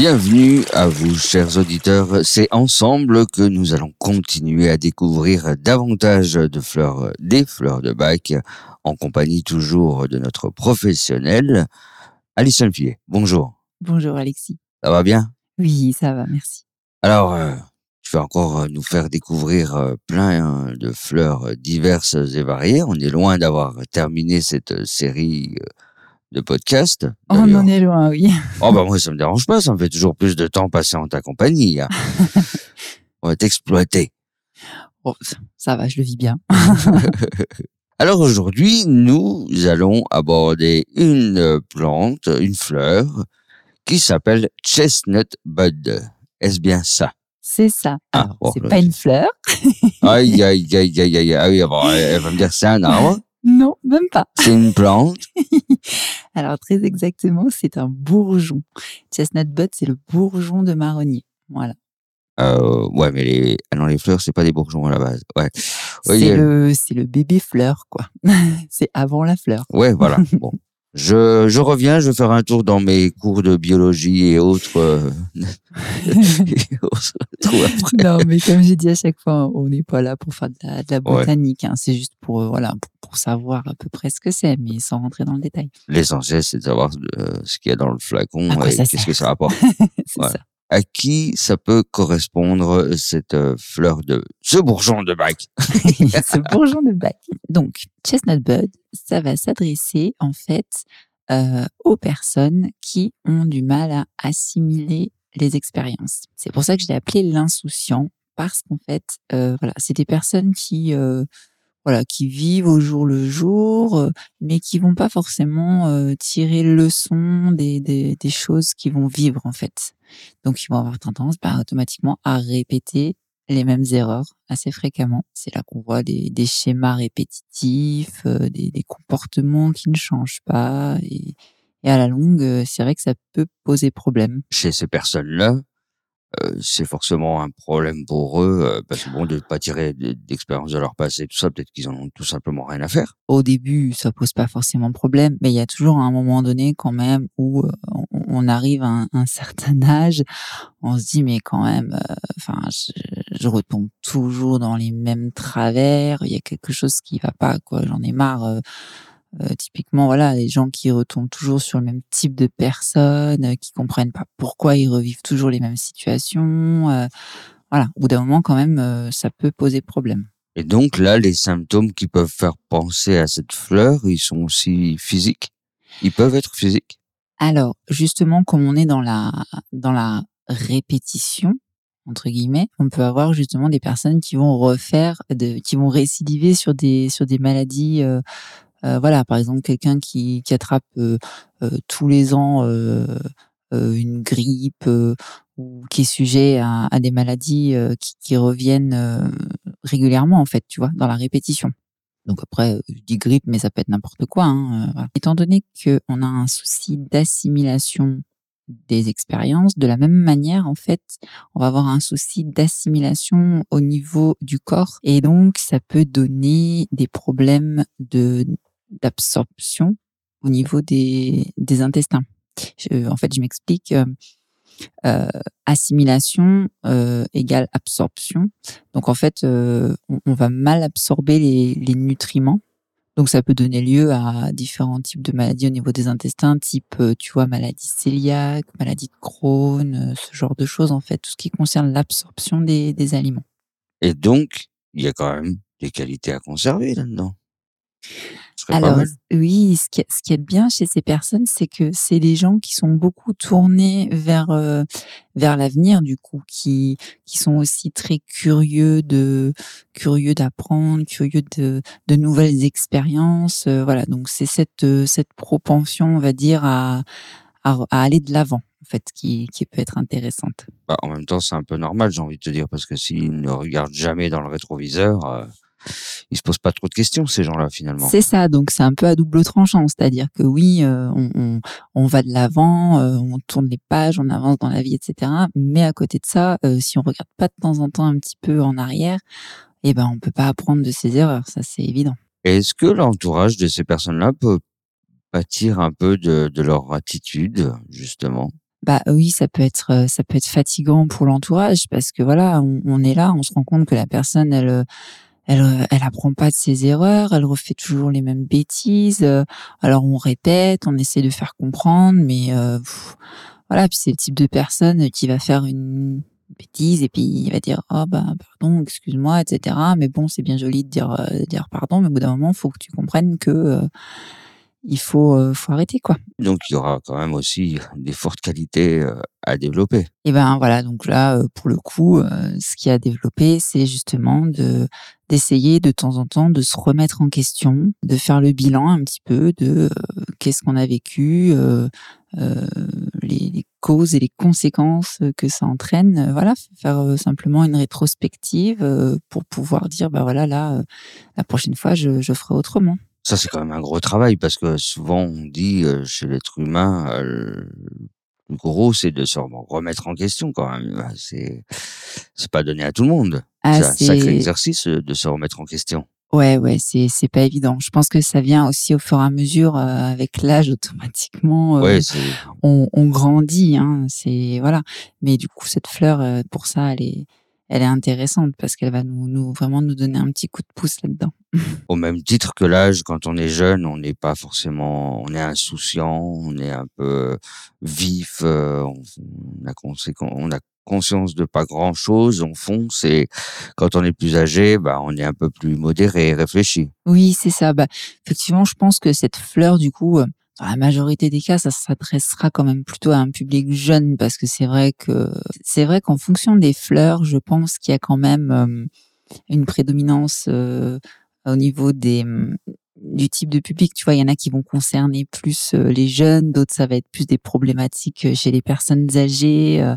Bienvenue à vous, chers auditeurs. C'est ensemble que nous allons continuer à découvrir davantage de fleurs, des fleurs de bac, en compagnie toujours de notre professionnel, Alison Fillet. Bonjour. Bonjour Alexis. Ça va bien? Oui, ça va, merci. Alors, euh, tu vas encore euh, nous faire découvrir euh, plein de fleurs diverses et variées. On est loin d'avoir terminé cette série euh, de podcasts. On en est loin, oui. Oh bah moi ça me dérange pas, ça me fait toujours plus de temps passé en ta compagnie. hein. On va t'exploiter. Bon, ça va, je le vis bien. Alors aujourd'hui, nous allons aborder une plante, une fleur, qui s'appelle Chestnut Bud. Est-ce bien ça? C'est ça. Ah, bon, c'est là, pas une fleur. Aïe, aïe, aïe, aïe, aïe, ah oui, elle va me dire c'est un arbre, Non, même pas. c'est une plante. Alors, très exactement, c'est un bourgeon. Chestnut bud, c'est le bourgeon de marronnier. Voilà. Euh, ouais, mais les, ah non, les fleurs, c'est pas des bourgeons à la base. Ouais, c'est le, c'est le bébé fleur, quoi. c'est avant la fleur. ouais, voilà. Bon. Je, je reviens, je vais faire un tour dans mes cours de biologie et autres, euh, et autres après. non, mais comme j'ai dit à chaque fois, on n'est pas là pour faire de la, de la Ouais. botanique. hein. C'est juste pour, euh, voilà, pour, pour savoir à peu près ce que c'est, mais sans rentrer dans le détail. L'essentiel, c'est de savoir euh, ce qu'il y a dans le flacon et qu'est-ce que ça apporte. c'est Ouais. ça. À qui ça peut correspondre cette euh, fleur de ce bourgeon de bac? Ce bourgeon de bac. Donc, Chestnut Bud, ça va s'adresser en fait euh, aux personnes qui ont du mal à assimiler les expériences. C'est pour ça que je l'ai appelé l'insouciant parce qu'en fait, euh, voilà, c'est des personnes qui euh, voilà, qui vivent au jour le jour, euh, mais qui vont pas forcément euh, tirer leçon des, des, choses qu'ils vont vivre en fait. Donc, ils vont avoir tendance bah, automatiquement à répéter les mêmes erreurs assez fréquemment. C'est là qu'on voit des, schémas répétitifs, euh, des, comportements qui ne changent pas. Et, et à la longue, c'est vrai que ça peut poser problème. Chez ces personnes-là, euh, c'est forcément un problème pour eux, euh, parce que bon, de pas tirer d'expérience de leur passé, tout ça, peut-être qu'ils en ont tout simplement rien à faire. Au début, ça pose pas forcément problème, mais il y a toujours un moment donné quand même où euh, on, arrive à un, certain âge, on se dit mais quand même, euh, enfin, je, je retombe toujours dans les mêmes travers. Il y a quelque chose qui va pas, quoi. J'en ai marre. Euh, typiquement, voilà, les gens qui retombent toujours sur le même type de personnes, euh, qui comprennent pas pourquoi ils revivent toujours les mêmes situations. euh, voilà, au bout d'un moment, quand même, euh, ça peut poser problème. Et donc là, les symptômes qui peuvent faire penser à cette fleur, ils sont aussi physiques? Ils peuvent être physiques? Alors, justement, comme on est dans la dans la répétition entre guillemets, on peut avoir justement des personnes qui vont refaire, de, qui vont récidiver sur des sur des maladies. euh, voilà, par exemple, quelqu'un qui, qui attrape euh, euh, tous les ans euh, euh, une grippe euh, ou qui est sujet à, à des maladies euh, qui, qui reviennent euh, régulièrement en fait, tu vois, dans la répétition. Donc après, euh, je dis grippe, mais ça peut être n'importe quoi. Hein, euh, voilà. Étant donné qu'on a un souci d'assimilation des expériences, de la même manière, en fait, on va avoir un souci d'assimilation au niveau du corps. Et donc, ça peut donner des problèmes de d'absorption au niveau des, intestins. En fait, je m'explique. euh, euh, assimilation euh, égale absorption. Donc en fait, on, va mal absorber les, nutriments. Donc ça peut donner lieu à différents types de maladies au niveau des intestins, type tu vois maladie cœliaque, maladie de Crohn, ce genre de choses en fait, tout ce qui concerne l'absorption des, des aliments. Et donc, il y a quand même des qualités à conserver là-dedans. Alors oui, ce qui, est, bien chez ces personnes, c'est que c'est des gens qui sont beaucoup tournés vers euh, vers l'avenir, du coup, qui qui sont aussi très curieux de curieux d'apprendre, curieux de de nouvelles expériences. euh, voilà, donc c'est cette euh, cette propension, on va dire, à à, à aller de l'avant en fait, qui, qui peut être intéressante. Bah, en même temps, c'est un peu normal, j'ai envie de te dire, parce que s'ils ne regardent jamais dans le rétroviseur, euh, ils se posent pas trop de questions, ces gens-là, finalement. C'est ça, donc c'est un peu à double tranchant, c'est-à-dire que oui, euh, on, on, on, va de l'avant, euh, on tourne les pages, on avance dans la vie, etc. Mais à côté de ça, euh, si on regarde pas de temps en temps un petit peu en arrière, eh ben on peut pas apprendre de ses erreurs, ça c'est évident. Est-ce que l'entourage de ces personnes-là peut pâtir un peu de, de leur attitude, justement? Bah oui, ça peut être ça peut être fatigant pour l'entourage parce que voilà, on, on, est là, on se rend compte que la personne elle elle euh, elle apprend pas de ses erreurs, elle refait toujours les mêmes bêtises. Alors on répète, on essaie de faire comprendre, mais euh, voilà, puis c'est le type de personne qui va faire une bêtise et puis il va dire oh bah pardon excuse-moi etc mais bon c'est bien joli de dire euh, dire pardon mais au bout d'un moment faut que tu comprennes que euh, il faut, euh, faut arrêter quoi. Donc il y aura quand même aussi des fortes qualités euh, à développer. Et ben voilà, donc là euh, pour le coup, ce qui a développé, c'est justement de d'essayer de temps en temps de se remettre en question, de faire le bilan un petit peu de qu'est-ce qu'on a vécu, les, les, causes et les conséquences que ça entraîne. voilà, faire simplement une rétrospective pour pouvoir dire bah voilà là, la prochaine fois je, je ferai autrement. Ça, c'est quand même un gros travail parce que souvent on dit euh, chez l'être humain, euh, le gros, c'est de se remettre en question quand même. Bah, c'est, c'est pas donné à tout le monde. Ah, c'est un sacré exercice de se remettre en question. Ouais, ouais, c'est c'est pas évident. Je pense que ça vient aussi au fur et à mesure euh, avec l'âge automatiquement. Euh, ouais, on, on grandit, hein. C'est voilà. Mais du coup, cette fleur, euh, pour ça, elle est elle est intéressante parce qu'elle va nous, nous vraiment nous donner un petit coup de pouce là-dedans. Au même titre que l'âge, quand on est jeune, on n'est pas forcément, on est insouciant, on est un peu vif, euh, on, a, on a conscience de pas grand chose, on fonce et quand on est plus âgé, bah, on est un peu plus modéré et réfléchi. Oui, c'est ça. Bah, effectivement, je pense que cette fleur, du coup, euh, dans la majorité des cas, ça s'adressera quand même plutôt à un public jeune parce que c'est vrai que c'est vrai qu'en fonction des fleurs, je pense qu'il y a quand même euh, une prédominance euh, au niveau des du type de public. Tu vois, il y en a qui vont concerner plus euh, les jeunes, d'autres ça va être plus des problématiques chez les personnes âgées. Euh,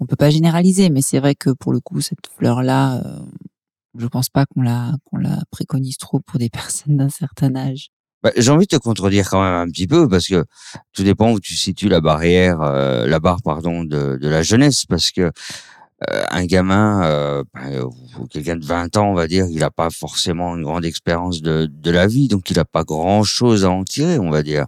on peut pas généraliser, mais c'est vrai que pour le coup, cette fleur là, euh, je pense pas qu'on la qu'on la préconise trop pour des personnes d'un certain âge. Bah, J'ai envie de te contredire quand même un petit peu parce que tout dépend où tu situes la barrière, euh, la barre pardon de, de, la jeunesse parce que euh, un gamin, euh, ben, quelqu'un de 20 ans, on va dire, il n'a pas forcément une grande expérience de, de la vie, donc il n'a pas grand chose à en tirer, on va dire.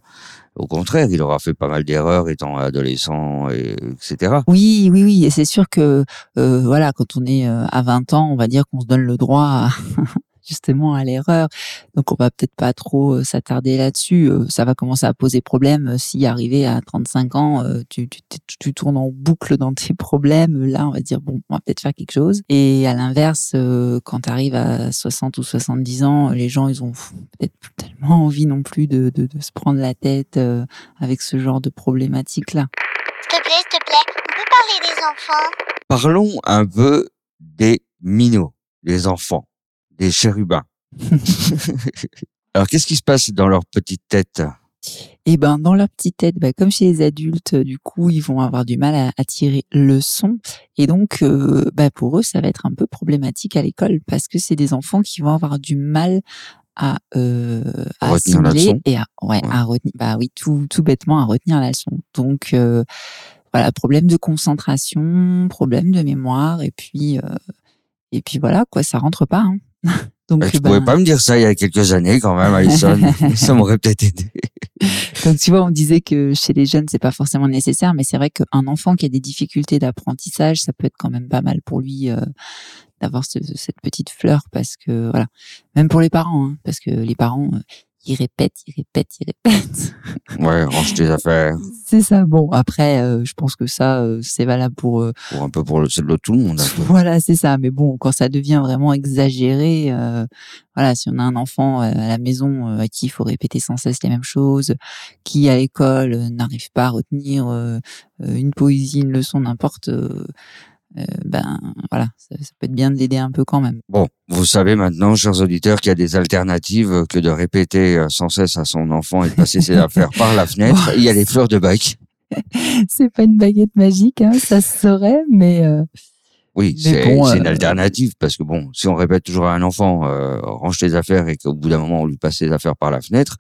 Au contraire, il aura fait pas mal d'erreurs étant adolescent, et, etc. Oui, oui, oui. Et c'est sûr que, euh, voilà, quand on est à 20 ans, on va dire qu'on se donne le droit à, justement à l'erreur. Donc on va peut-être pas trop euh, s'attarder là-dessus. Euh, ça va commencer à poser problème euh, si arrivé à 35 ans, tu, tu, tu, tournes en boucle dans tes problèmes. Là, on va dire bon, on va peut-être faire quelque chose. Et à l'inverse, quand tu arrives à 60 ou 70 ans, les gens ils ont peut-être plus tellement envie non plus de, de, de se prendre la tête avec ce genre de problématique là. S'il te plaît, s'il te plaît, on peut parler des enfants? Parlons un peu des minots, les enfants des chérubins. Alors, qu'est-ce qui se passe dans leur petite tête? Eh ben, dans leur petite tête, bah, comme chez les adultes, du coup, ils vont avoir du mal à, à tirer le son, et donc, euh, bah, pour eux, ça va être un peu problématique à l'école parce que c'est des enfants qui vont avoir du mal à, euh, à assimiler et à, ouais, ouais, à retenir, bah oui, tout, tout bêtement à retenir la leçon. Donc, euh, voilà, problème de concentration, problème de mémoire, et puis, euh, et puis voilà, quoi, ça rentre pas. Hein. Donc, bah, tu ben... pouvais pas me dire ça il y a quelques années quand même, Alison. ça m'aurait peut-être aidé. Donc tu vois, on disait que chez les jeunes c'est pas forcément nécessaire, mais c'est vrai qu'un enfant qui a des difficultés d'apprentissage, ça peut être quand même pas mal pour lui euh, d'avoir ce, cette petite fleur parce que voilà, même pour les parents, hein, parce que les parents euh, il répète, il répète, il répète. Ouais, range tes affaires. C'est ça. Bon, après, euh, je pense que ça, euh, c'est valable pour. Euh, pour un peu pour le, de tout le monde. Voilà, c'est ça. Mais bon, quand ça devient vraiment exagéré, voilà, si on a un enfant à la maison à qui il faut répéter sans cesse les mêmes choses, qui à l'école n'arrive pas à retenir une poésie, une leçon, n'importe euh, ben voilà, ça, ça, peut être bien de l'aider un peu quand même. Bon, vous savez maintenant, chers auditeurs, qu'il y a des alternatives que de répéter euh, sans cesse à son enfant et de passer ses affaires par la fenêtre. Il y a les fleurs de bac. c'est pas une baguette magique, hein, ça se saurait, mais euh, Oui, c'est bon, c'est une euh, alternative parce que bon, si on répète toujours à un enfant euh, range tes affaires et qu'au bout d'un moment on lui passe ses affaires par la fenêtre,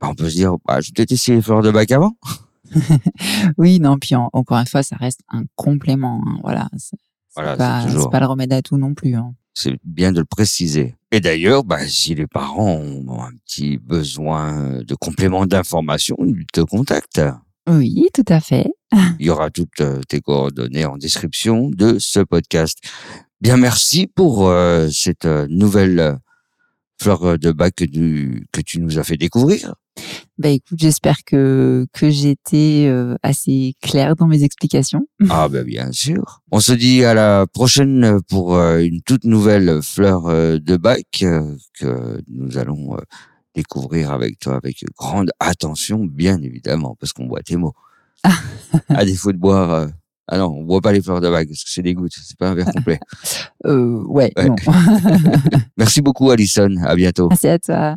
bah, on peut se dire bah, je vais peut-être essayer les fleurs de bac avant. oui, non. Puis en- encore une fois, ça reste un complément. hein, voilà, c'est Voilà, pas, toujours- c'est pas le remède à tout non plus. hein. C'est bien de le préciser. Et d'ailleurs, bah, si les parents ont un petit besoin de complément d'information, ils te contactent. Oui, tout à fait. Il y aura toutes euh, tes coordonnées en description de ce podcast. Bien, merci pour euh, cette euh, nouvelle fleur de bac que tu nous as fait découvrir. Bah écoute, j'espère que que j'étais euh, assez claire dans mes explications. Ah ben bien sûr. On se dit à la prochaine pour euh, une toute nouvelle fleur euh, de bac que nous allons découvrir avec toi avec grande attention, bien évidemment, parce qu'on boit tes mots. à défaut de boire... Ah non, on boit pas les fleurs de bac parce que c'est des gouttes, c'est pas un verre complet. Ouais, Ouais. non. Merci beaucoup Alison, à bientôt. Merci à toi.